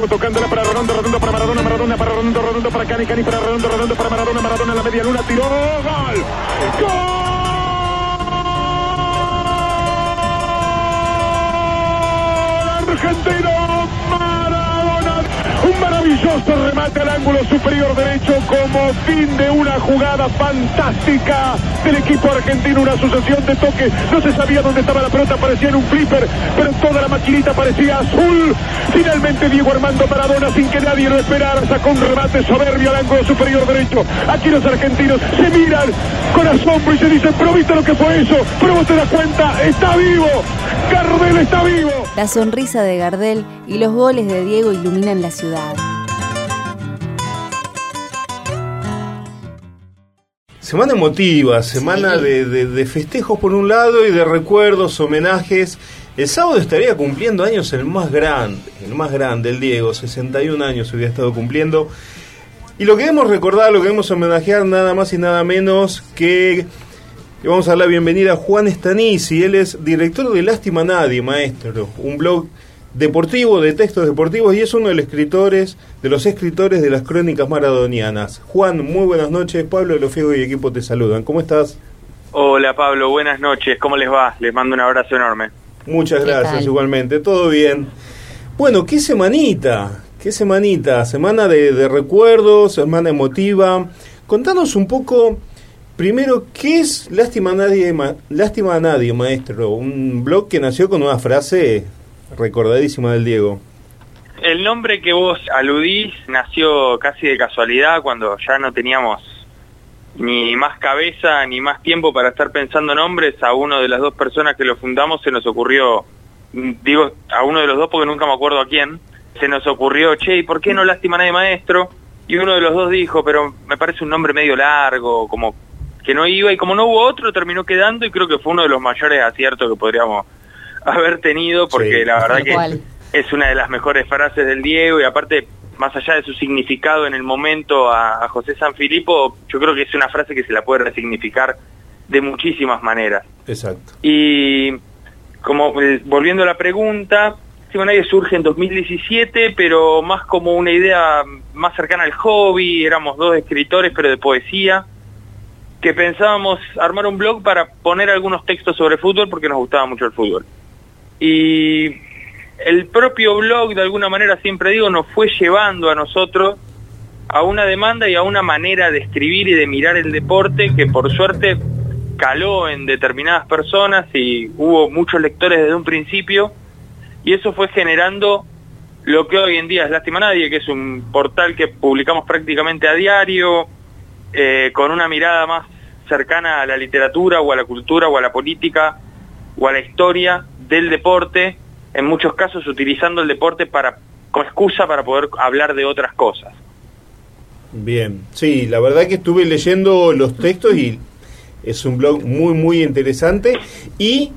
Palmo tocándola para Redondo, Redondo para Maradona, Maradona para Redondo, Redondo para Cani para Redondo, Redondo para Maradona, Maradona en la media luna, tiró, gol, gol, argentino, Maradona, un maravilloso remate al ángulo superior derecho como fin de una jugada fantástica del equipo argentino, una sucesión de toques, no se sabía dónde estaba la pelota, parecía en un flipper, pero toda la maquinita parecía azul. Finalmente Diego Armando Maradona, sin que nadie lo esperara, sacó un remate soberbio al ángulo superior derecho. Aquí los argentinos se miran con asombro y se dicen, pero viste lo que fue eso, pero vos te das cuenta, está vivo, Gardel está vivo. La sonrisa de Gardel y los goles de Diego iluminan la ciudad. Semana emotiva, semana de, de- de festejos por un lado y de recuerdos, homenajes. El sábado estaría cumpliendo años el más grande, el más grande, el Diego, 61 años hubiera estado cumpliendo. Y lo queremos recordar, lo queremos homenajear nada más y nada menos que le vamos a dar la bienvenida a Juan Estanisi, él es director de Lástima Nadie, maestro, un blog deportivo de textos deportivos y es uno de los escritores, de los escritores de las crónicas maradonianas. Juan, muy buenas noches, Pablo de Lofiego y equipo te saludan. ¿Cómo estás? Hola Pablo, buenas noches, ¿cómo les va? Les mando un abrazo enorme. Muchas ¿Qué gracias, tal? igualmente, todo bien. Bueno, qué semanita, qué semanita, semana de, de recuerdos, semana emotiva. Contanos un poco, primero, ¿qué es Lástima a Nadie, Ma- Lástima a Nadie, maestro? Un blog que nació con una frase recordadísima del Diego. El nombre que vos aludís nació casi de casualidad cuando ya no teníamos ni más cabeza ni más tiempo para estar pensando nombres. A uno de las dos personas que lo fundamos se nos ocurrió, digo a uno de los dos porque nunca me acuerdo a quién, se nos ocurrió, che, ¿y por qué no lástima nadie maestro? Y uno de los dos dijo, pero me parece un nombre medio largo, como que no iba, y como no hubo otro, terminó quedando y creo que fue uno de los mayores aciertos que podríamos haber tenido, porque Sí. la verdad que cual. es una de las mejores frases del Diego y aparte, más allá de su significado en el momento a, a José Sanfilippo, yo creo que es una frase que se la puede resignificar de muchísimas maneras. Exacto. Y como eh, volviendo a la pregunta, Nadie surge en 2017, pero más como una idea más cercana al hobby, éramos dos escritores pero de poesía, que pensábamos armar un blog para poner algunos textos sobre fútbol porque nos gustaba mucho el fútbol. Y el propio blog, de alguna manera, siempre digo, nos fue llevando a nosotros a una demanda y a una manera de escribir y de mirar el deporte que por suerte caló en determinadas personas y hubo muchos lectores desde un principio. Y eso fue generando lo que hoy en día es Lástima Nadie, que es un portal que publicamos prácticamente a diario, eh, con una mirada más cercana a la literatura o a la cultura o a la política o a la historia del deporte, en muchos casos utilizando el deporte para como excusa para poder hablar de otras cosas. Bien, sí, la verdad que estuve leyendo los textos y es un blog muy, muy interesante y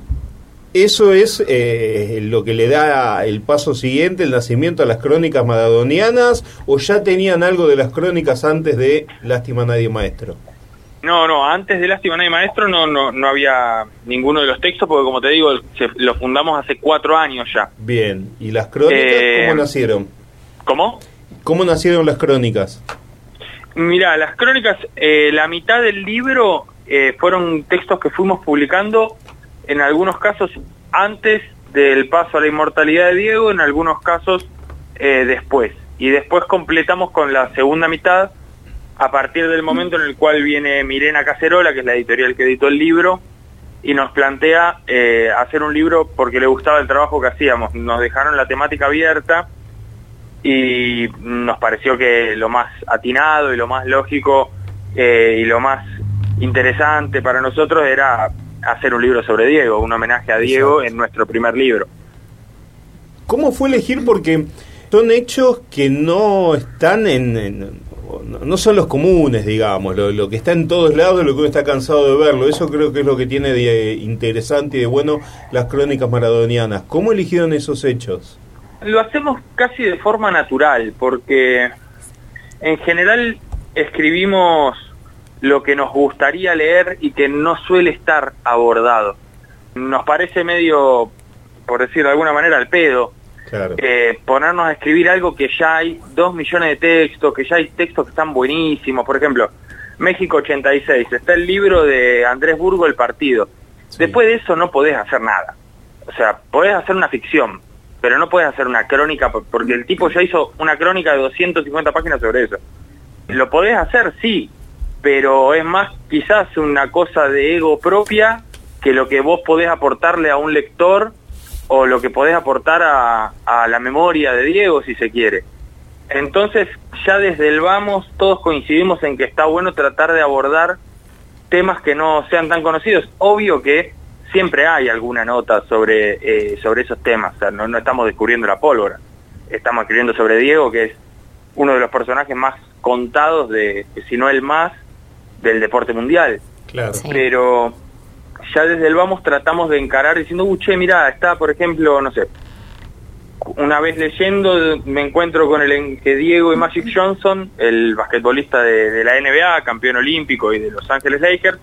eso es eh, lo que le da el paso siguiente, el nacimiento a las crónicas maradonianas o ya tenían algo de las crónicas antes de Lástima Nadie Maestro. No, no, antes de Lástima Nadie Maestro no, no, no había ninguno de los textos porque como te digo, se- lo fundamos hace cuatro años ya. Bien, ¿y las crónicas Eh, cómo nacieron? ¿Cómo? ¿Cómo nacieron las crónicas? Mira, las crónicas, eh, la mitad del libro eh, fueron textos que fuimos publicando, en algunos casos antes del paso a la inmortalidad de Diego, en algunos casos eh, después. Y después completamos con la segunda mitad a partir del momento en el cual viene Mirena Cacerola, que es la editorial que editó el libro, y nos plantea eh, hacer un libro porque le gustaba el trabajo que hacíamos. Nos dejaron la temática abierta y nos pareció que lo más atinado y lo más lógico eh, y lo más interesante para nosotros era hacer un libro sobre Diego, un homenaje a Diego en nuestro primer libro. ¿Cómo fue elegir? Porque son hechos que no están en, no son los comunes, digamos, lo, que está en todos lados, lo que uno está cansado de verlo. Eso creo que es lo que tiene de interesante y de bueno las crónicas maradonianas. ¿Cómo eligieron esos hechos? Lo hacemos casi de forma natural, porque en general escribimos lo que nos gustaría leer y que no suele estar abordado. Nos parece medio, por decir de alguna manera, al pedo eh, ponernos a escribir algo que ya hay dos millones de textos, que ya hay textos que están buenísimos. Por ejemplo, México 86, está el libro de Andrés Burgo, El Partido. Después de eso no podés hacer nada. O sea, podés hacer una ficción, pero no podés hacer una crónica, porque el tipo ya hizo una crónica de 250 páginas sobre eso. Lo podés hacer, sí, pero es más quizás una cosa de ego propia que lo que vos podés aportarle a un lector o lo que podés aportar a, la memoria de Diego, si se quiere. Entonces, ya desde el vamos, todos coincidimos en que está bueno tratar de abordar temas que no sean tan conocidos. Obvio que siempre hay alguna nota sobre, eh, sobre esos temas, no, no estamos descubriendo la pólvora. Estamos escribiendo sobre Diego, que es uno de los personajes más contados, de, si no el más, del deporte mundial. Claro. Pero ya desde el vamos tratamos de encarar diciendo, uh, che, mirá, está, por ejemplo, no sé, una vez leyendo me encuentro con el que Diego y Magic Johnson, el basquetbolista de, la NBA, campeón olímpico y de Los Ángeles Lakers,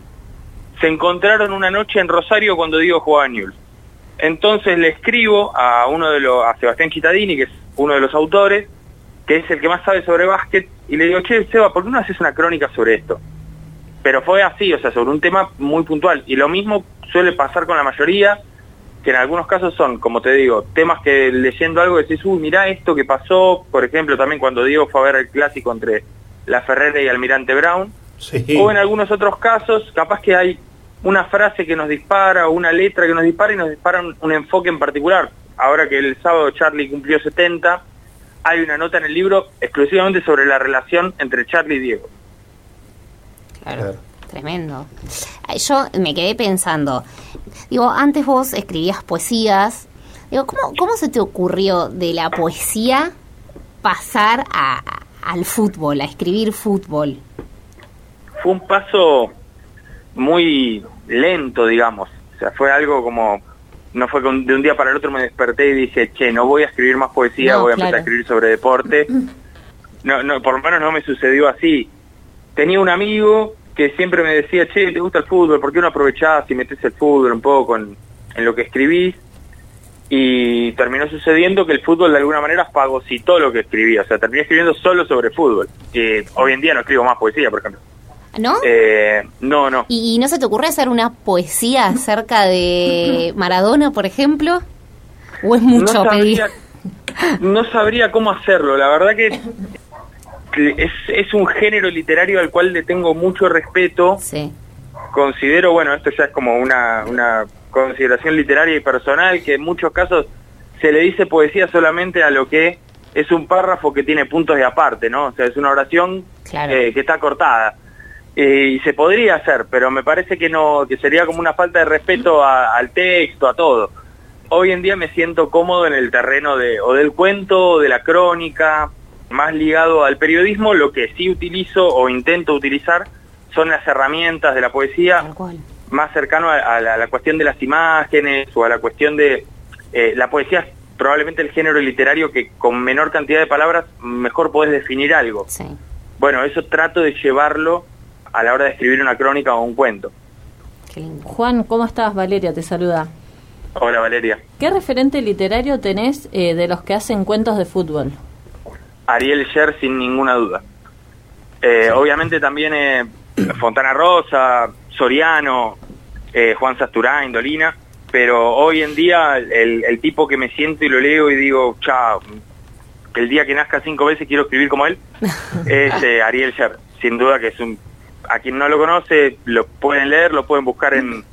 se encontraron una noche en Rosario cuando Diego jugaba en Newell's. Entonces le escribo a uno de los, a Sebastián Chitadini, que es uno de los autores, que es el que más sabe sobre básquet, y le digo, che, Seba, ¿por qué no haces una crónica sobre esto? Pero fue así, o sea, sobre un tema muy puntual. Y lo mismo suele pasar con la mayoría, que en algunos casos son, como te digo, temas que leyendo algo decís, uy, mirá esto que pasó, por ejemplo, también cuando Diego fue a ver el clásico entre La Ferrera y Almirante Brown, o en algunos otros casos, capaz que hay una frase que nos dispara o una letra que nos dispara y nos dispara un, enfoque en particular. Ahora que el sábado Charlie cumplió 70, hay una nota en el libro exclusivamente sobre la relación entre Charlie y Diego. Claro. Tremendo. Yo me quedé pensando, digo, antes vos escribías poesías, digo, ¿cómo, cómo se te ocurrió de la poesía pasar a, al fútbol, a escribir fútbol? Fue un paso muy lento, digamos. O sea, fue algo como, no fue de un día para el otro me desperté y dije, che, no voy a escribir más poesía, voy a empezar a escribir sobre deporte. No, no, por lo menos no me sucedió así tenía un amigo que siempre me decía, che, ¿te gusta el fútbol? ¿Por qué no aprovechás y metes el fútbol un poco en, lo que escribís? Y terminó sucediendo que el fútbol de alguna manera fagocitó lo que escribía. O sea, terminé escribiendo solo sobre fútbol. Hoy en día no escribo más poesía, por ejemplo. ¿No? Eh, no, no. ¿Y, no se te ocurre hacer una poesía acerca de Maradona, por ejemplo? ¿O es mucho pedir? No sabría cómo hacerlo. La verdad que es, es un género literario al cual le tengo mucho respeto. Sí. Considero, bueno, esto ya es como una, una consideración literaria y personal, que en muchos casos se le dice poesía solamente a lo que es un párrafo que tiene puntos de aparte, ¿no? O sea, es una oración eh, que está cortada. Eh, y se podría hacer, pero me parece que no, que sería como una falta de respeto al texto, a todo. Hoy en día me siento cómodo en el terreno de, o del cuento, o de la crónica, más ligado al periodismo, lo que sí utilizo o intento utilizar son las herramientas de la poesía más cercano a, la, cuestión de las imágenes o a la cuestión de... Eh, la poesía es probablemente el género literario que con menor cantidad de palabras mejor podés definir algo. Bueno, eso trato de llevarlo a la hora de escribir una crónica o un cuento. Juan, ¿cómo estás? Valeria te saluda. Hola Valeria. ¿Qué referente literario tenés eh, de los que hacen cuentos de fútbol? Ariel Sher sin ninguna duda. Eh, obviamente también eh, Fontana Rosa, Soriano, eh, Juan Sasturán, Dolina, pero hoy en día el, tipo que me siento y lo leo y digo, chao, el día que nazca cinco veces quiero escribir como él, es Ariel Sher, sin duda que es un... A quien no lo conoce, lo pueden leer, lo pueden buscar en,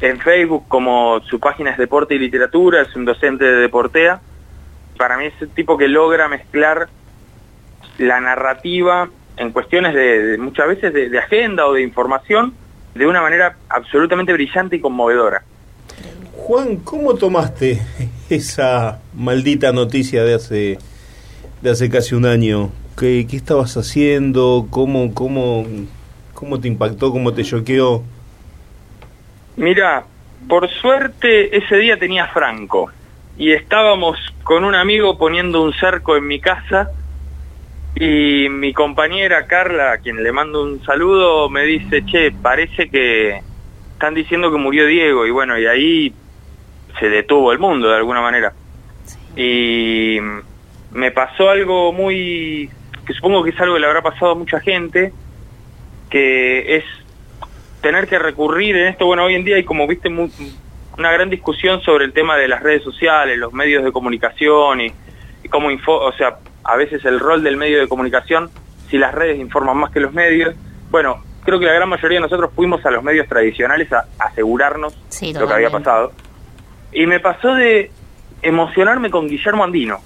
en Facebook como su página es Deporte y Literatura, es un docente de Deportea. Para mí es el tipo que logra mezclar la narrativa en cuestiones de, muchas veces de, de, agenda o de información de una manera absolutamente brillante y conmovedora. Juan, ¿cómo tomaste esa maldita noticia de hace de hace casi un año? ¿Qué, qué estabas haciendo? ¿Cómo, cómo, ¿Cómo te impactó? ¿Cómo te choqueó? Mira, por suerte ese día tenía Franco y estábamos con un amigo poniendo un cerco en mi casa y mi compañera Carla, a quien le mando un saludo, me dice, che, parece que están diciendo que murió Diego y bueno, y ahí se detuvo el mundo de alguna manera. Y me pasó algo muy, que supongo que es algo que le habrá pasado a mucha gente, que es tener que recurrir en esto, bueno, hoy en día hay como, viste, muy, una gran discusión sobre el tema de las redes sociales, los medios de comunicación y, y cómo info, o sea, a veces el rol del medio de comunicación, si las redes informan más que los medios, bueno, creo que la gran mayoría de nosotros fuimos a los medios tradicionales a asegurarnos Sí, lo que había pasado. Y me pasó de emocionarme con Guillermo Andino,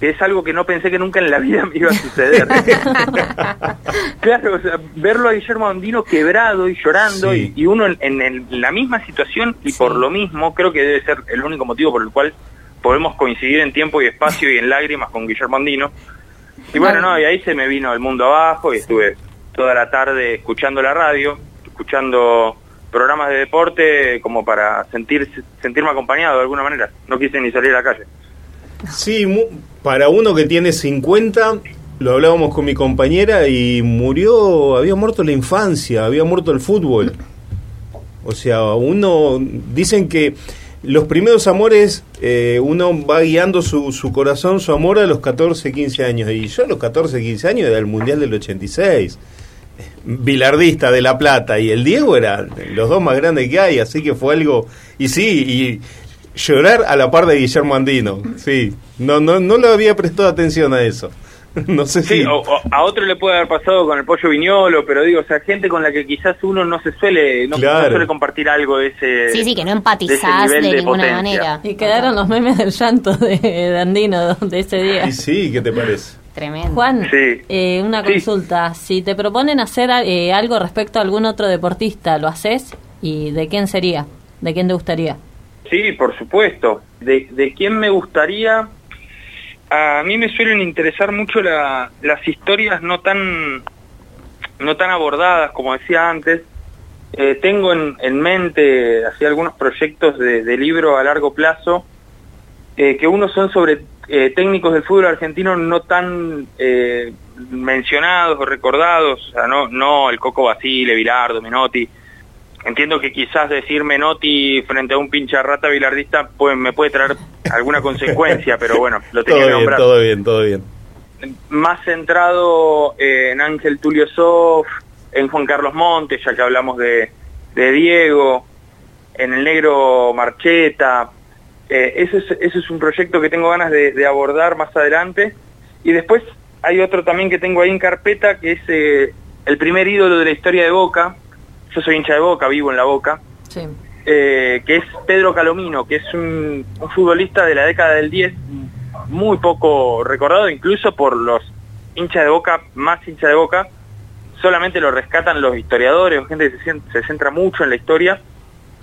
que es algo que no pensé que nunca en la vida me iba a suceder. claro, o sea, verlo a Guillermo Andino quebrado y llorando Sí. y, y uno en, en en la misma situación y por lo mismo creo que debe ser el único motivo por el cual podemos coincidir en tiempo y espacio y en lágrimas con Guillermo Andino. Y bueno, no, y ahí se me vino el mundo abajo y estuve toda la tarde escuchando la radio, escuchando programas de deporte como para sentir, sentirme acompañado de alguna manera. No quise ni salir a la calle. Sí, para uno que tiene 50, lo hablábamos con mi compañera y murió, había muerto la infancia, había muerto el fútbol. O sea, uno, dicen que los primeros amores, eh, uno va guiando su, su corazón, su amor a los 14, 15 años. Y yo a los 14, 15 años era el Mundial del 86. Bilardista de La Plata y el Diego eran los dos más grandes que hay, así que fue algo... Y sí, y llorar a la par de Guillermo Andino, sí. No, no, no le había prestado atención a eso. No sé Sí, si... o- o a otro le puede haber pasado con el pollo viñolo, pero digo, o sea, gente con la que quizás uno no se suele, no, suele compartir algo de ese... Sí, sí, que no empatizás de, ninguna potencia. manera. Y quedaron los memes del llanto de, de Andino de ese día. Y sí, ¿qué te parece? Tremendo. Juan, Sí. eh, una Sí. consulta. Si te proponen hacer eh, algo respecto a algún otro deportista, ¿lo haces? ¿Y de quién sería? ¿De quién te gustaría? Sí, por supuesto. ¿De, de quién me gustaría? A mí me suelen interesar mucho la- las historias no tan no tan abordadas, como decía antes. Eh, tengo en, en mente así algunos proyectos de, libro a largo plazo eh, que unos son sobre eh, técnicos del fútbol argentino no tan mencionados o recordados, o sea, no, no el Coco Basile, Vilardo, Menotti. Entiendo que quizás decir Menotti frente a un pincha rata bilardista pues, me puede traer alguna consecuencia, pero bueno, lo tenía Todo que bien, nombrar todo bien, todo bien. más centrado eh, en Ángel Tulio Sof, en Juan Carlos Montes, ya que hablamos de, de Diego, en el negro Marcheta. Eh, eso, es, eso es un proyecto que tengo ganas de, de abordar más adelante. Y después hay otro también que tengo ahí en carpeta, que es eh, el primer ídolo de la historia de Boca. Yo soy hincha de Boca, vivo en la Boca. Sí. eh, que es Pedro Calomino, que es un, un futbolista de la década del 10, muy poco recordado, incluso por los hinchas de boca, más hinchas de boca, solamente lo rescatan los historiadores, gente que se, se centra mucho en la historia,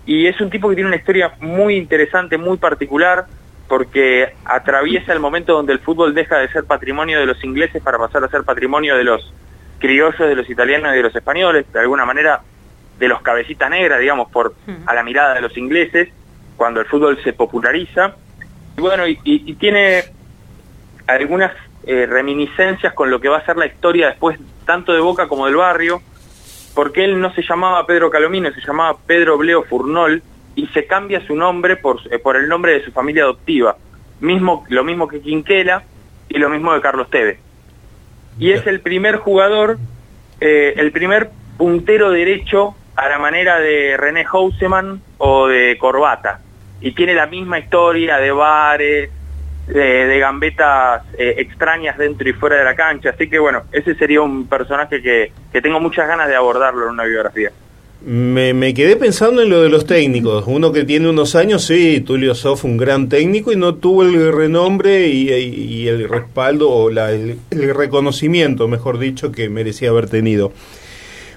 y es un tipo que tiene una historia muy interesante, muy particular, porque atraviesa el momento donde el fútbol deja de ser patrimonio de los ingleses para pasar a ser patrimonio de los criollos, de los italianos y de los españoles, de alguna manera de los cabecitas negras, digamos, por a la mirada de los ingleses, cuando el fútbol se populariza. Y bueno, y, y- y tiene algunas eh, reminiscencias con lo que va a ser la historia después, tanto de Boca como del barrio, porque él no se llamaba Pedro Calomino, se llamaba Pedro Bleo Furnol, y se cambia su nombre por, eh, por el nombre de su familia adoptiva. Mismo, lo mismo que Quinquela y lo mismo de Carlos Tevez. Y es el primer jugador, eh, el primer puntero derecho a la manera de René Houseman o de Corbata. Y tiene la misma historia de bares, de gambetas eh, extrañas dentro y fuera de la cancha. Así que bueno, ese sería un personaje que, que tengo muchas ganas de abordarlo en una biografía. Me, me, quedé pensando en lo de los técnicos. Uno que tiene unos años, sí, Tulio Sof, un gran técnico y no tuvo el renombre y, el respaldo o la, el, reconocimiento, mejor dicho, que merecía haber tenido.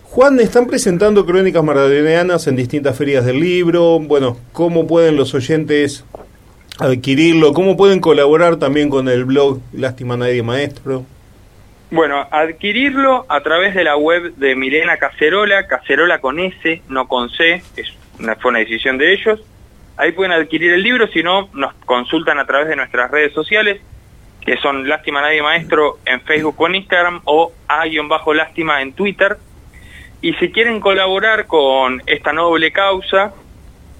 Juan, están presentando crónicas maradonianas en distintas ferias del libro. Bueno, ¿cómo pueden los oyentes adquirirlo? ¿Cómo pueden colaborar también con el blog Lástima Nadie Maestro? Bueno, adquirirlo a través de la web de Milena Cacerola, Cacerola con S, no con C, es fue una decisión de ellos. Ahí pueden adquirir el libro, si no, nos consultan a través de nuestras redes sociales, que son Lástima Nadie Maestro en Facebook o en Instagram, o A-Lástima en Twitter. Y si quieren colaborar con esta noble causa,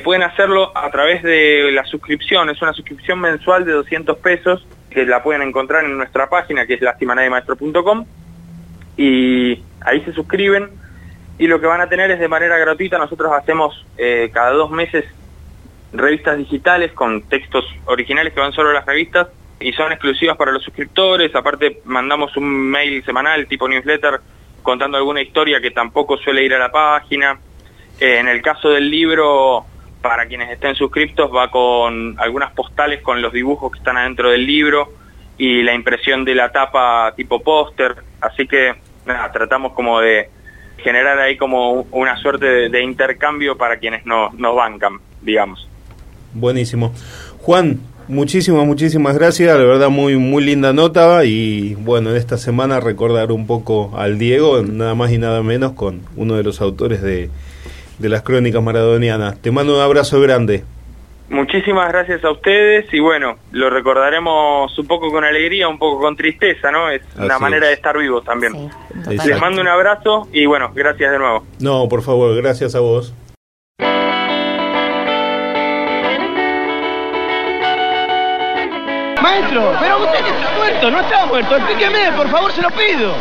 pueden hacerlo a través de la suscripción, es una suscripción mensual de 200 pesos, que la pueden encontrar en nuestra página que es lastimanademaestro.com y ahí se suscriben. Y lo que van a tener es de manera gratuita, nosotros hacemos eh, cada dos meses revistas digitales con textos originales que van solo a las revistas y son exclusivas para los suscriptores, aparte mandamos un mail semanal tipo newsletter contando alguna historia que tampoco suele ir a la página. Eh, en el caso del libro para quienes estén suscriptos va con algunas postales con los dibujos que están adentro del libro y la impresión de la tapa tipo póster, así que nada, tratamos como de generar ahí como una suerte de, intercambio para quienes no, nos bancan, digamos. Buenísimo. Juan, muchísimas, muchísimas gracias, la verdad muy, muy linda nota y bueno, en esta semana recordar un poco al Diego, nada más y nada menos con uno de los autores de de las crónicas maradonianas. Te mando un abrazo grande. Muchísimas gracias a ustedes y bueno, lo recordaremos un poco con alegría, un poco con tristeza, ¿no? Es Así una manera es. de estar vivos también. Sí, Les mando un abrazo y bueno, gracias de nuevo. No, por favor, gracias a vos. Maestro, pero usted está muerto, no está muerto. Explíqueme, por favor, se lo pido.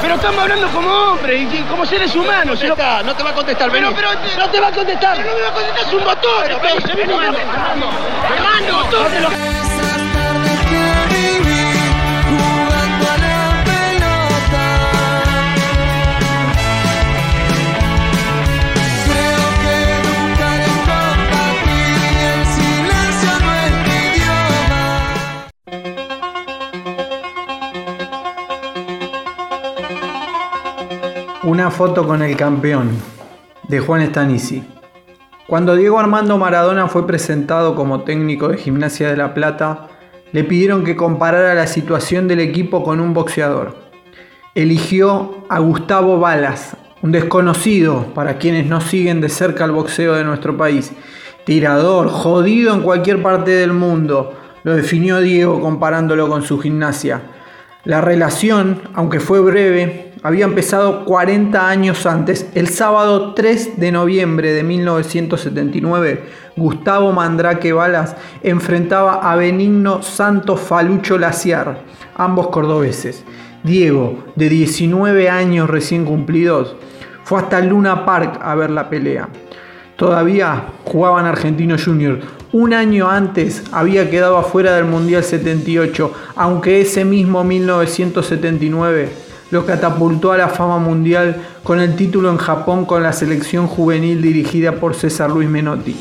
Pero estamos hablando como hombres y como seres humanos. No, te va a contestar, pero, pero, no te va a contestar. Pero no me va a contestar, es un botón. Pero, pero, se viene Hermano, hermano. Una foto con el campeón de Juan Stanisi. Cuando Diego Armando Maradona fue presentado como técnico de Gimnasia de La Plata, le pidieron que comparara la situación del equipo con un boxeador. Eligió a Gustavo Balas, un desconocido para quienes no siguen de cerca el boxeo de nuestro país. Tirador, jodido en cualquier parte del mundo, lo definió Diego comparándolo con su gimnasia. La relación, aunque fue breve, había empezado 40 años antes. El sábado 3 de noviembre de 1979, Gustavo Mandrake Balas enfrentaba a Benigno Santos Falucho Laciar, ambos cordobeses. Diego, de 19 años recién cumplidos, fue hasta Luna Park a ver la pelea. Todavía jugaban Argentino Junior. Un año antes había quedado afuera del Mundial 78, aunque ese mismo 1979 lo catapultó a la fama mundial con el título en Japón con la selección juvenil dirigida por César Luis Menotti.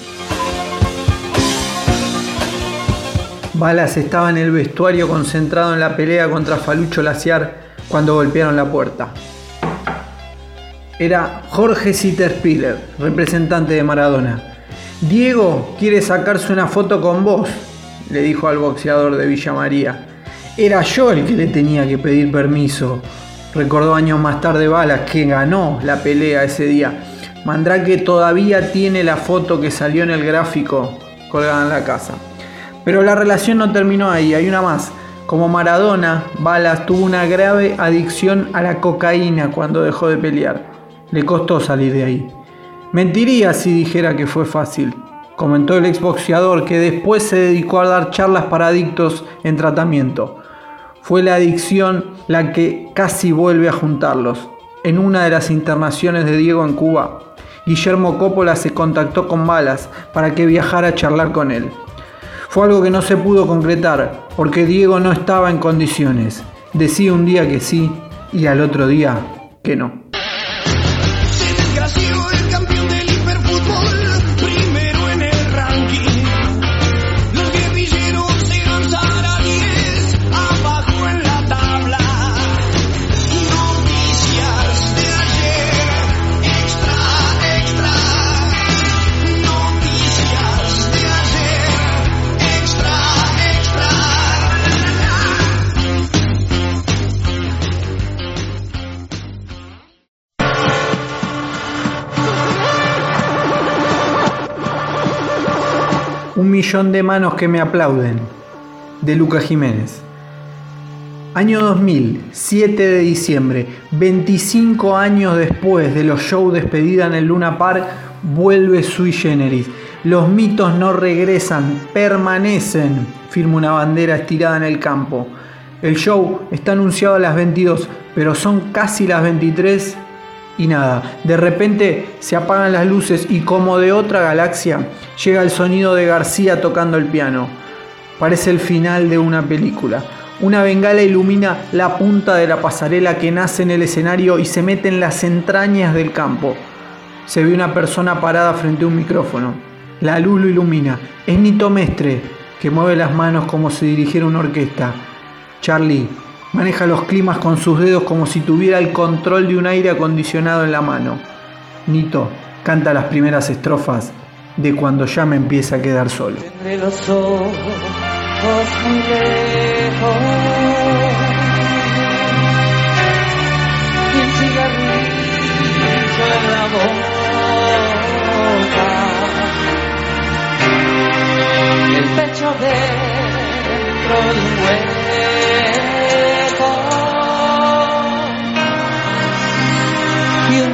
Balas estaba en el vestuario concentrado en la pelea contra Falucho Laciar cuando golpearon la puerta. Era Jorge Sitterspiller, representante de Maradona. Diego quiere sacarse una foto con vos, le dijo al boxeador de Villa María. Era yo el que le tenía que pedir permiso. Recordó años más tarde Balas que ganó la pelea ese día. Mandrake todavía tiene la foto que salió en el gráfico colgada en la casa. Pero la relación no terminó ahí, hay una más. Como Maradona, Balas tuvo una grave adicción a la cocaína cuando dejó de pelear. Le costó salir de ahí. Mentiría si dijera que fue fácil, comentó el exboxeador que después se dedicó a dar charlas para adictos en tratamiento. Fue la adicción la que casi vuelve a juntarlos. En una de las internaciones de Diego en Cuba, Guillermo Coppola se contactó con Balas para que viajara a charlar con él. Fue algo que no se pudo concretar porque Diego no estaba en condiciones. Decía un día que sí y al otro día que no. De manos que me aplauden. De Lucas Jiménez. Año 2000, 7 de diciembre, 25 años después de los shows despedida en el Luna Park, vuelve Sui Generis. Los mitos no regresan, permanecen, firma una bandera estirada en el campo. El show está anunciado a las 22, pero son casi las 23 y nada, de repente se apagan las luces y como de otra galaxia llega el sonido de García tocando el piano. Parece el final de una película. Una bengala ilumina la punta de la pasarela que nace en el escenario y se mete en las entrañas del campo. Se ve una persona parada frente a un micrófono. La luz lo ilumina. Es Nito Mestre, que mueve las manos como si dirigiera una orquesta. Charlie, Maneja los climas con sus dedos como si tuviera el control de un aire acondicionado en la mano. Nito canta las primeras estrofas de cuando ya me empieza a quedar solo.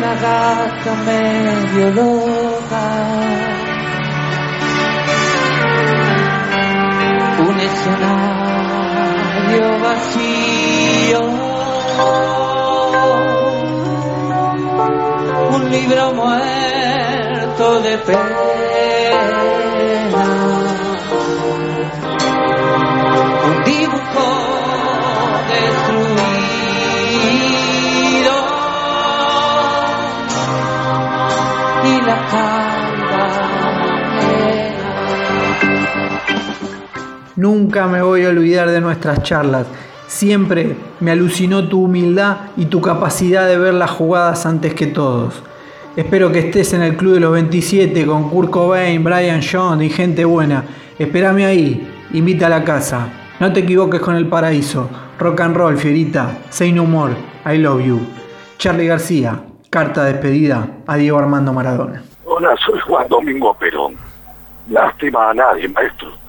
Una gata medio loca. Un escenario vacío. Un libro muerto de pena. Nunca me voy a olvidar de nuestras charlas. Siempre me alucinó tu humildad y tu capacidad de ver las jugadas antes que todos. Espero que estés en el Club de los 27 con Kurt Cobain, Brian John y gente buena. Espérame ahí, invita a la casa. No te equivoques con el paraíso. Rock and roll, fierita. Say no more. I love you. Charlie García, carta de despedida a Diego Armando Maradona. Hola, soy Juan Domingo Perón. Lástima a nadie, maestro